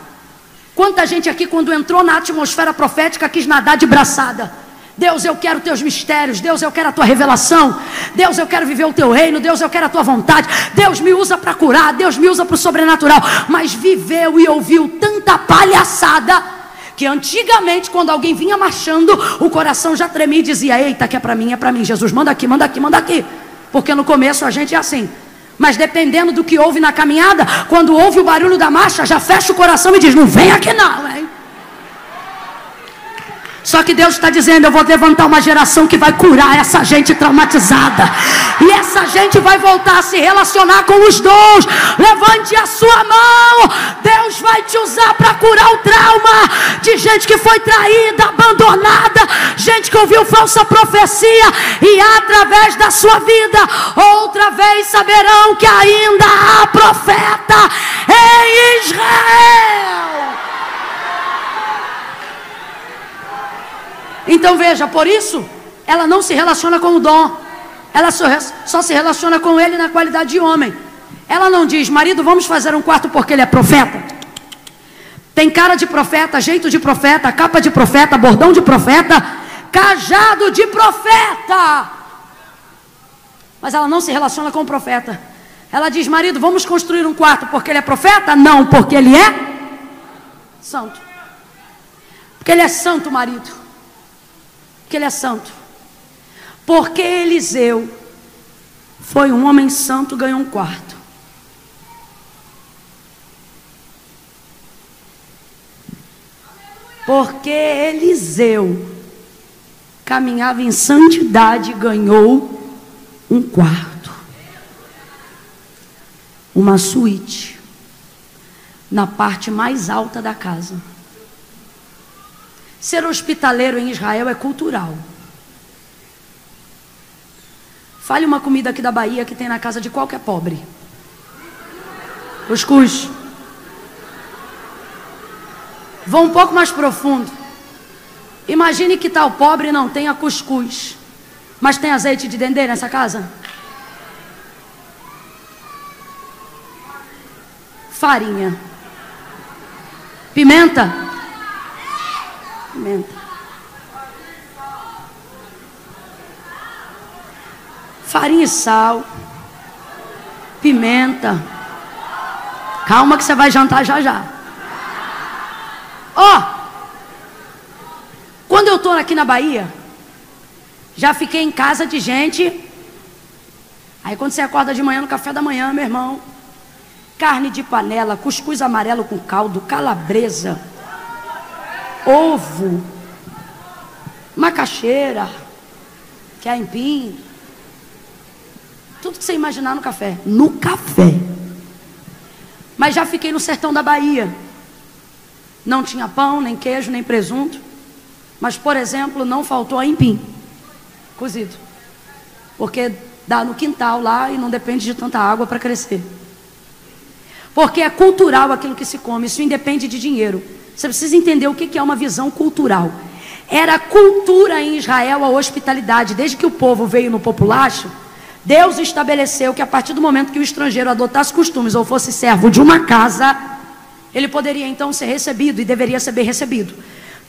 Quanta gente aqui, quando entrou na atmosfera profética, quis nadar de braçada. Deus, eu quero teus mistérios. Deus, eu quero a tua revelação. Deus, eu quero viver o teu reino. Deus, eu quero a tua vontade. Deus me usa para curar. Deus me usa para o sobrenatural. Mas viveu e ouviu tanta palhaçada que antigamente, quando alguém vinha marchando, o coração já tremia e dizia: Eita, que é para mim, é para mim. Jesus, manda aqui, manda aqui, manda aqui. Porque no começo a gente é assim. Mas dependendo do que houve na caminhada, quando ouve o barulho da marcha, já fecha o coração e diz: Não vem aqui não, hein? Só que Deus está dizendo: eu vou levantar uma geração que vai curar essa gente traumatizada. E essa gente vai voltar a se relacionar com os dons. Levante a sua mão. Deus vai te usar para curar o trauma de gente que foi traída, abandonada, gente que ouviu falsa profecia. E através da sua vida, outra vez saberão que ainda há profeta em Israel. Então veja, por isso, ela não se relaciona com o dom. Ela só, só se relaciona com ele na qualidade de homem. Ela não diz, marido, vamos fazer um quarto porque ele é profeta. Tem cara de profeta, jeito de profeta, capa de profeta, bordão de profeta, cajado de profeta. Mas ela não se relaciona com o profeta. Ela diz, marido, vamos construir um quarto porque ele é profeta? Não, porque ele é santo. Porque ele é santo, marido que ele é santo. Porque Eliseu foi um homem santo, ganhou um quarto. Porque Eliseu caminhava em santidade, ganhou um quarto. Uma suíte na parte mais alta da casa. Ser hospitaleiro em Israel é cultural. Fale uma comida aqui da Bahia que tem na casa de qualquer pobre. Cuscuz. Vou um pouco mais profundo. Imagine que tal pobre não tenha cuscuz, mas tem azeite de dendê nessa casa? Farinha. Pimenta? Farinha e sal. Pimenta. Calma que você vai jantar já já. Ó, oh, quando eu estou aqui na Bahia, já fiquei em casa de gente. Aí quando você acorda de manhã no café da manhã, meu irmão, carne de panela, cuscuz amarelo com caldo, calabresa, ovo, macaxeira, que é empim, tudo que você imaginar no café. No café. Mas já fiquei no sertão da Bahia. Não tinha pão, nem queijo, nem presunto. Mas, por exemplo, não faltou a empim cozido. Porque dá no quintal lá e não depende de tanta água para crescer. Porque é cultural aquilo que se come, isso independe de dinheiro. Você precisa entender o que é uma visão cultural. Era cultura em Israel a hospitalidade. Desde que o povo veio no populacho, Deus estabeleceu que a partir do momento que o estrangeiro adotasse costumes ou fosse servo de uma casa, ele poderia então ser recebido e deveria ser bem recebido.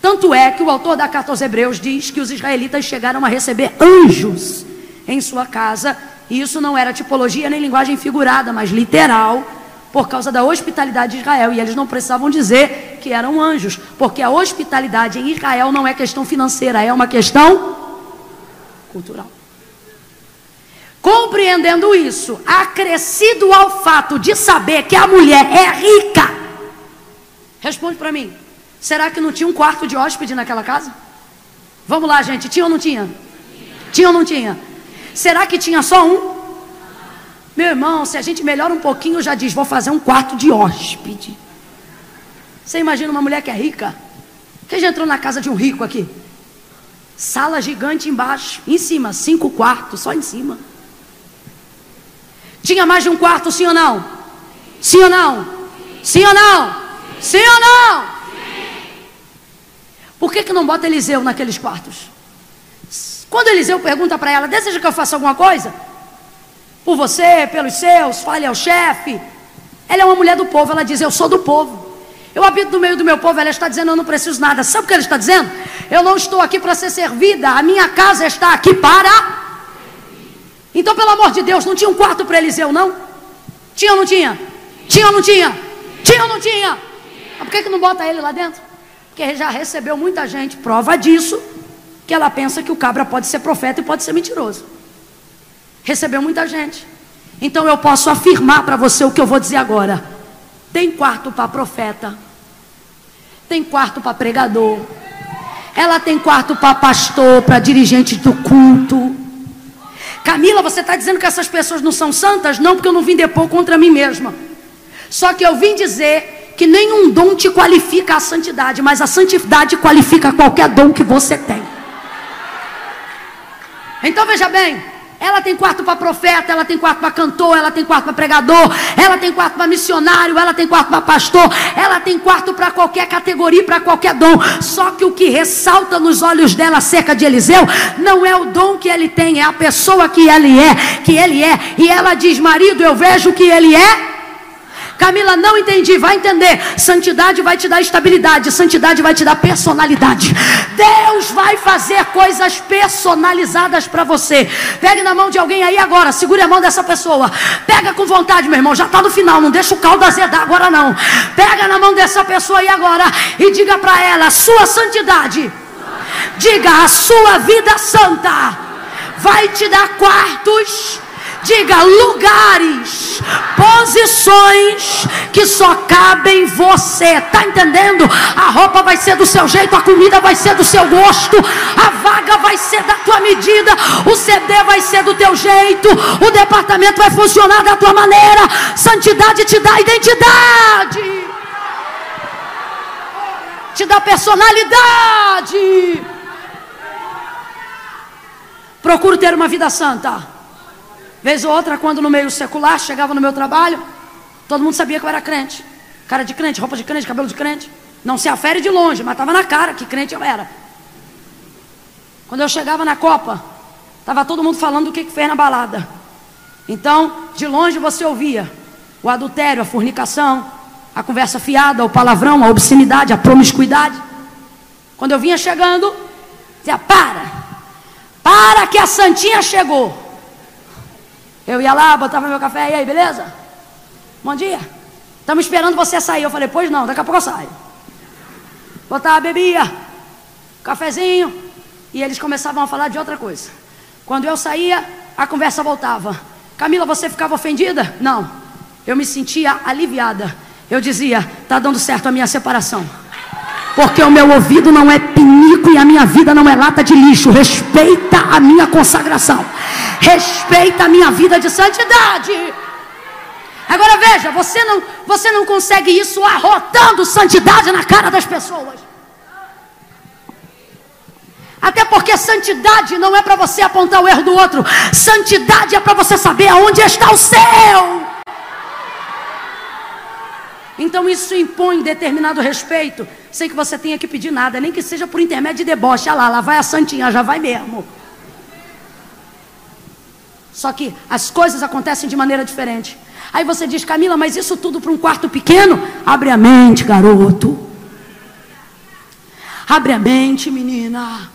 Tanto é que o autor da carta aos Hebreus diz que os israelitas chegaram a receber anjos em sua casa, e isso não era tipologia nem linguagem figurada, mas literal por causa da hospitalidade de Israel. E eles não precisavam dizer que eram anjos, porque a hospitalidade em Israel não é questão financeira, é uma questão cultural. Compreendendo isso, acrescido ao fato de saber que a mulher é rica, responde para mim: será que não tinha um quarto de hóspede naquela casa? Vamos lá, gente, tinha ou não tinha? Tinha ou não tinha? Será que tinha só um? Meu irmão, se a gente melhora um pouquinho, já diz: vou fazer um quarto de hóspede. Você imagina uma mulher que é rica? Quem já entrou na casa de um rico aqui? Sala gigante embaixo, em cima, cinco quartos, só em cima. Tinha mais de um quarto, sim ou não? Sim ou não? Sim ou não? Sim ou não? Por que, que não bota Eliseu naqueles quartos? Quando Eliseu pergunta para ela: Deseja que eu faça alguma coisa? Por você, pelos seus, fale ao chefe. Ela é uma mulher do povo, ela diz: Eu sou do povo. Eu habito no meio do meu povo, ela está dizendo: Eu não preciso nada. Sabe o que ela está dizendo? Eu não estou aqui para ser servida, a minha casa está aqui para. Então, pelo amor de Deus, não tinha um quarto para Eliseu, não? Tinha ou não tinha? Tinha ou não tinha? Tinha ou não tinha? Mas por que, que não bota ele lá dentro? Porque já recebeu muita gente, prova disso, que ela pensa que o cabra pode ser profeta e pode ser mentiroso. Recebeu muita gente. Então eu posso afirmar para você o que eu vou dizer agora. Tem quarto para profeta. Tem quarto para pregador. Ela tem quarto para pastor, para dirigente do culto. Camila, você está dizendo que essas pessoas não são santas? Não, porque eu não vim depor contra mim mesma. Só que eu vim dizer que nenhum dom te qualifica a santidade, mas a santidade qualifica qualquer dom que você tem. Então veja bem, ela tem quarto para profeta, ela tem quarto para cantor, ela tem quarto para pregador, ela tem quarto para missionário, ela tem quarto para pastor, ela tem quarto para qualquer categoria, para qualquer dom. Só que o que ressalta nos olhos dela acerca de Eliseu não é o dom que ele tem, é a pessoa que ele é, que ele é. E ela diz: "Marido, eu vejo que ele é Camila, não entendi. Vai entender. Santidade vai te dar estabilidade. Santidade vai te dar personalidade. Deus vai fazer coisas personalizadas para você. Pegue na mão de alguém aí agora. Segure a mão dessa pessoa. Pega com vontade, meu irmão. Já está no final. Não deixa o caldo azedar agora, não. Pega na mão dessa pessoa aí agora e diga para ela: sua santidade. Diga a sua vida santa. Vai te dar quartos Diga lugares, posições que só cabem você. Tá entendendo? A roupa vai ser do seu jeito, a comida vai ser do seu gosto, a vaga vai ser da tua medida, o CD vai ser do teu jeito, o departamento vai funcionar da tua maneira. Santidade te dá identidade. Te dá personalidade. Procuro ter uma vida santa. Vez ou outra, quando no meio secular, chegava no meu trabalho, todo mundo sabia que eu era crente. Cara de crente, roupa de crente, cabelo de crente. Não se afere de longe, mas estava na cara que crente eu era. Quando eu chegava na Copa, estava todo mundo falando do que, que fez na balada. Então, de longe você ouvia o adultério, a fornicação, a conversa fiada, o palavrão, a obscenidade, a promiscuidade. Quando eu vinha chegando, dizia: Para, para que a Santinha chegou. Eu ia lá, botava meu café, e aí, beleza? Bom dia. Estamos esperando você sair. Eu falei, pois não, daqui a pouco eu saio. Botava, bebia, cafezinho, e eles começavam a falar de outra coisa. Quando eu saía, a conversa voltava. Camila, você ficava ofendida? Não. Eu me sentia aliviada. Eu dizia, tá dando certo a minha separação. Porque o meu ouvido não é pinico e a minha vida não é lata de lixo. Respeita a minha consagração. Respeita a minha vida de santidade. Agora veja, você não, você não consegue isso arrotando santidade na cara das pessoas. Até porque santidade não é para você apontar o erro do outro. Santidade é para você saber aonde está o seu. Então isso impõe determinado respeito, sem que você tenha que pedir nada, nem que seja por intermédio de deboche. Olha lá, lá vai a santinha, já vai mesmo. Só que as coisas acontecem de maneira diferente. Aí você diz, Camila, mas isso tudo para um quarto pequeno? Abre a mente, garoto. Abre a mente, menina.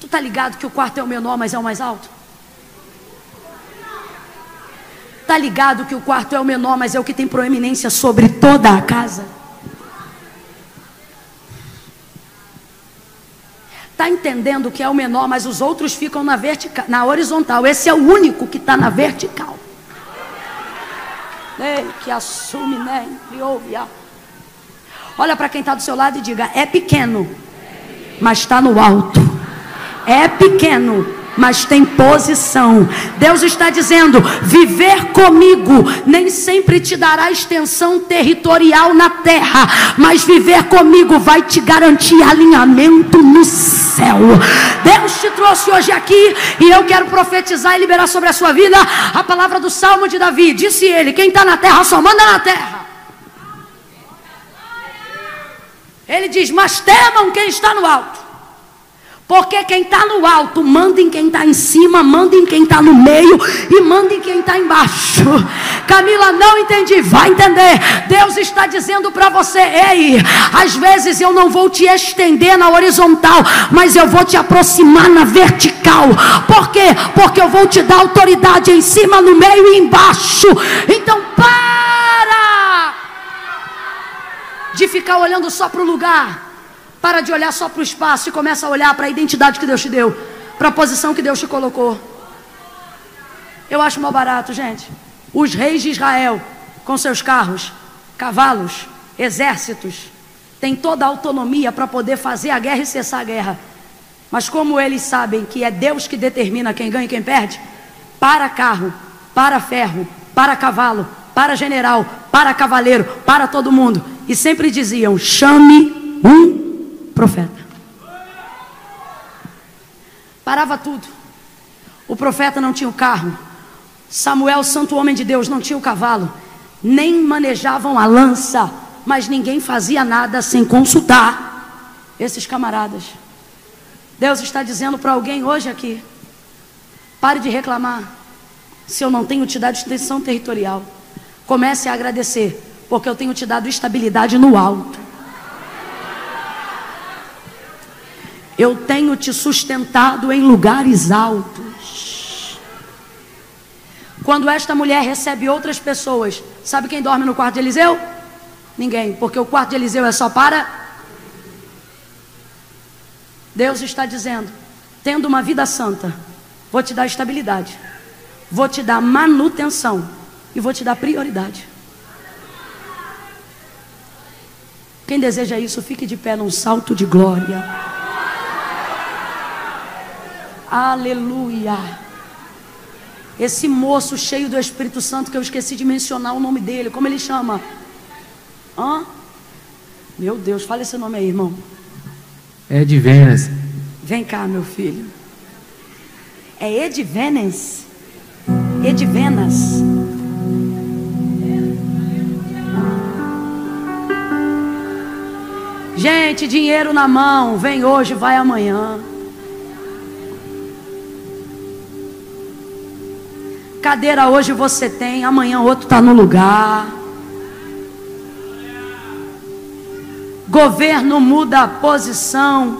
Tu tá ligado que o quarto é o menor, mas é o mais alto? Está ligado que o quarto é o menor, mas é o que tem proeminência sobre toda a casa? Está entendendo que é o menor, mas os outros ficam na, vertical, na horizontal. Esse é o único que está na vertical. Ei, que assume, né? Olha para quem está do seu lado e diga: é pequeno, mas está no alto. É pequeno, mas tem posição. Deus está dizendo: viver comigo nem sempre te dará extensão territorial na terra, mas viver comigo vai te garantir alinhamento no céu. Deus te trouxe hoje aqui e eu quero profetizar e liberar sobre a sua vida a palavra do Salmo de Davi. Disse ele: quem está na terra só manda na terra. Ele diz: Mas temam quem está no alto. Porque quem está no alto manda em quem está em cima, manda em quem está no meio e manda em quem está embaixo. <laughs> Camila, não entendi, vai entender. Deus está dizendo para você: ei, às vezes eu não vou te estender na horizontal, mas eu vou te aproximar na vertical. Por quê? Porque eu vou te dar autoridade em cima, no meio e embaixo. Então para de ficar olhando só para o lugar. Para de olhar só para o espaço e começa a olhar para a identidade que Deus te deu, para a posição que Deus te colocou. Eu acho mal barato, gente. Os reis de Israel, com seus carros, cavalos, exércitos, têm toda a autonomia para poder fazer a guerra e cessar a guerra. Mas como eles sabem que é Deus que determina quem ganha e quem perde, para carro, para ferro, para cavalo, para general, para cavaleiro, para todo mundo. E sempre diziam: chame um profeta. Parava tudo. O profeta não tinha o carro. Samuel, santo homem de Deus, não tinha o cavalo. Nem manejavam a lança. Mas ninguém fazia nada sem consultar esses camaradas. Deus está dizendo para alguém hoje aqui: pare de reclamar. Se eu não tenho te dado extensão territorial, comece a agradecer, porque eu tenho te dado estabilidade no alto. Eu tenho te sustentado em lugares altos. Quando esta mulher recebe outras pessoas, sabe quem dorme no quarto de Eliseu? Ninguém, porque o quarto de Eliseu é só para. Deus está dizendo: tendo uma vida santa, vou te dar estabilidade, vou te dar manutenção e vou te dar prioridade. Quem deseja isso, fique de pé num salto de glória. Aleluia. Esse moço cheio do Espírito Santo, que eu esqueci de mencionar o nome dele, como ele chama? Hã? Meu Deus, fala esse nome aí, irmão. É de Vênus. Vem cá, meu filho. É Ed Vênus. Ed. Gente, dinheiro na mão, vem hoje, vai amanhã. Cadeira hoje você tem, amanhã outro está no lugar. Governo muda a posição,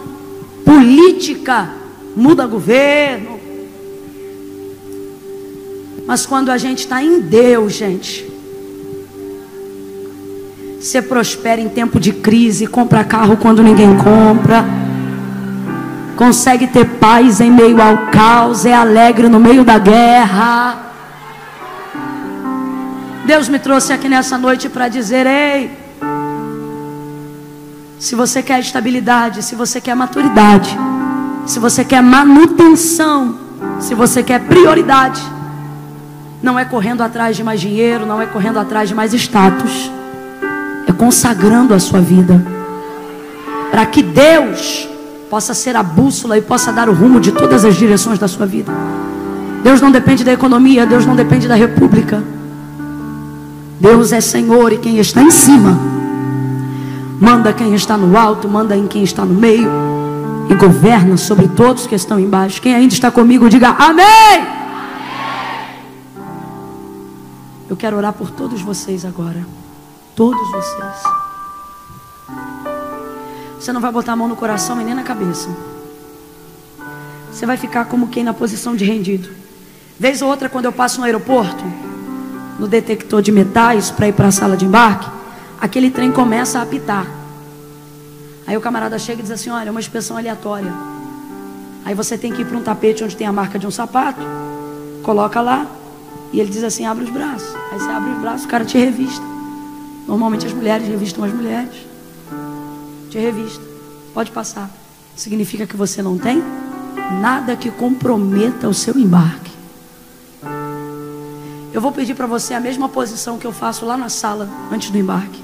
política muda governo. Mas quando a gente está em Deus, gente, você prospera em tempo de crise, compra carro quando ninguém compra, consegue ter paz em meio ao caos, é alegre no meio da guerra. Deus me trouxe aqui nessa noite para dizer: ei, se você quer estabilidade, se você quer maturidade, se você quer manutenção, se você quer prioridade, não é correndo atrás de mais dinheiro, não é correndo atrás de mais status, é consagrando a sua vida, para que Deus possa ser a bússola e possa dar o rumo de todas as direções da sua vida. Deus não depende da economia, Deus não depende da república. Deus é Senhor e quem está em cima manda quem está no alto, manda em quem está no meio e governa sobre todos que estão embaixo. Quem ainda está comigo, diga amém. Eu quero orar por todos vocês agora. Todos vocês. Você não vai botar a mão no coração e nem na cabeça. Você vai ficar como quem na posição de rendido. Vez ou outra, quando eu passo no aeroporto, no detector de metais para ir para a sala de embarque, aquele trem começa a apitar. Aí o camarada chega e diz assim: Olha, é uma inspeção aleatória. Aí você tem que ir para um tapete onde tem a marca de um sapato, coloca lá, e ele diz assim: abre os braços. Aí você abre os braços, o cara te revista. Normalmente as mulheres revistam as mulheres. Te revista. Pode passar. Significa que você não tem nada que comprometa o seu embarque. Eu vou pedir para você a mesma posição que eu faço lá na sala antes do embarque.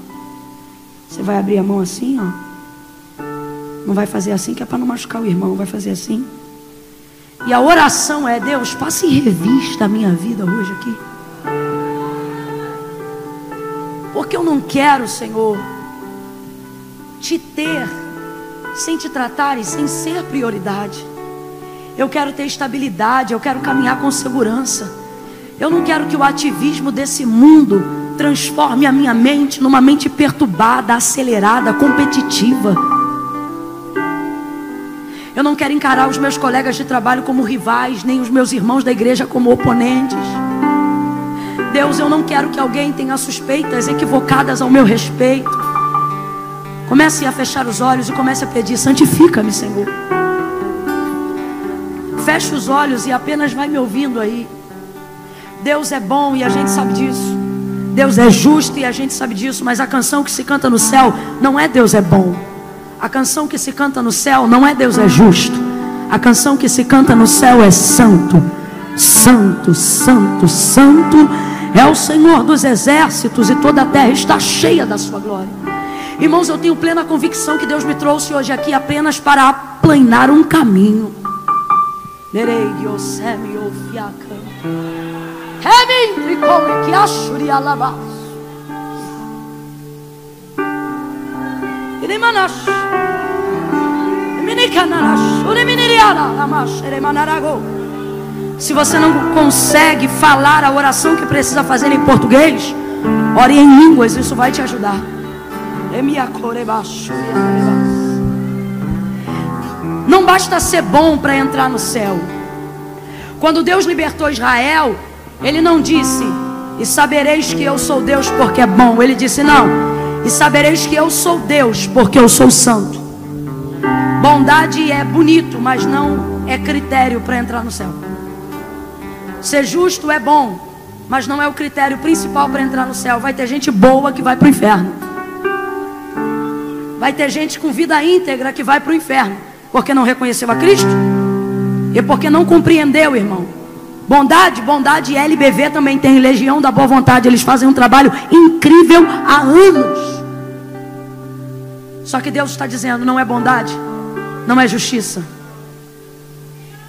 Você vai abrir a mão assim, ó. Não vai fazer assim, que é para não machucar o irmão. Vai fazer assim. E a oração é: Deus, passe em revista a minha vida hoje aqui. Porque eu não quero, Senhor, te ter sem te tratar e sem ser prioridade. Eu quero ter estabilidade, eu quero caminhar com segurança. Eu não quero que o ativismo desse mundo transforme a minha mente numa mente perturbada, acelerada, competitiva. Eu não quero encarar os meus colegas de trabalho como rivais, nem os meus irmãos da igreja como oponentes. Deus, eu não quero que alguém tenha suspeitas equivocadas ao meu respeito. Comece a fechar os olhos e comece a pedir: santifica-me, Senhor. Feche os olhos e apenas vai me ouvindo aí. Deus é bom e a gente sabe disso. Deus é justo e a gente sabe disso, mas a canção que se canta no céu não é Deus é bom. A canção que se canta no céu não é Deus é justo. A canção que se canta no céu é santo. Santo, santo, santo é o Senhor dos exércitos e toda a terra está cheia da sua glória. Irmãos, eu tenho plena convicção que Deus me trouxe hoje aqui apenas para aplanar um caminho. Se você não consegue falar a oração que precisa fazer em português, ore em línguas, isso vai te ajudar. Não basta ser bom para entrar no céu. Quando Deus libertou Israel, Ele não disse, e sabereis que eu sou Deus porque é bom. Ele disse, não, e sabereis que eu sou Deus porque eu sou santo. Bondade é bonito, mas não é critério para entrar no céu. Ser justo é bom, mas não é o critério principal para entrar no céu. Vai ter gente boa que vai para o inferno. Vai ter gente com vida íntegra que vai para o inferno, porque não reconheceu a Cristo e porque não compreendeu, irmão. Bondade, bondade e LBV também tem Legião da Boa Vontade, eles fazem um trabalho incrível há anos. Só que Deus está dizendo: não é bondade, não é justiça.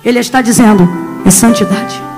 Ele está dizendo: é santidade.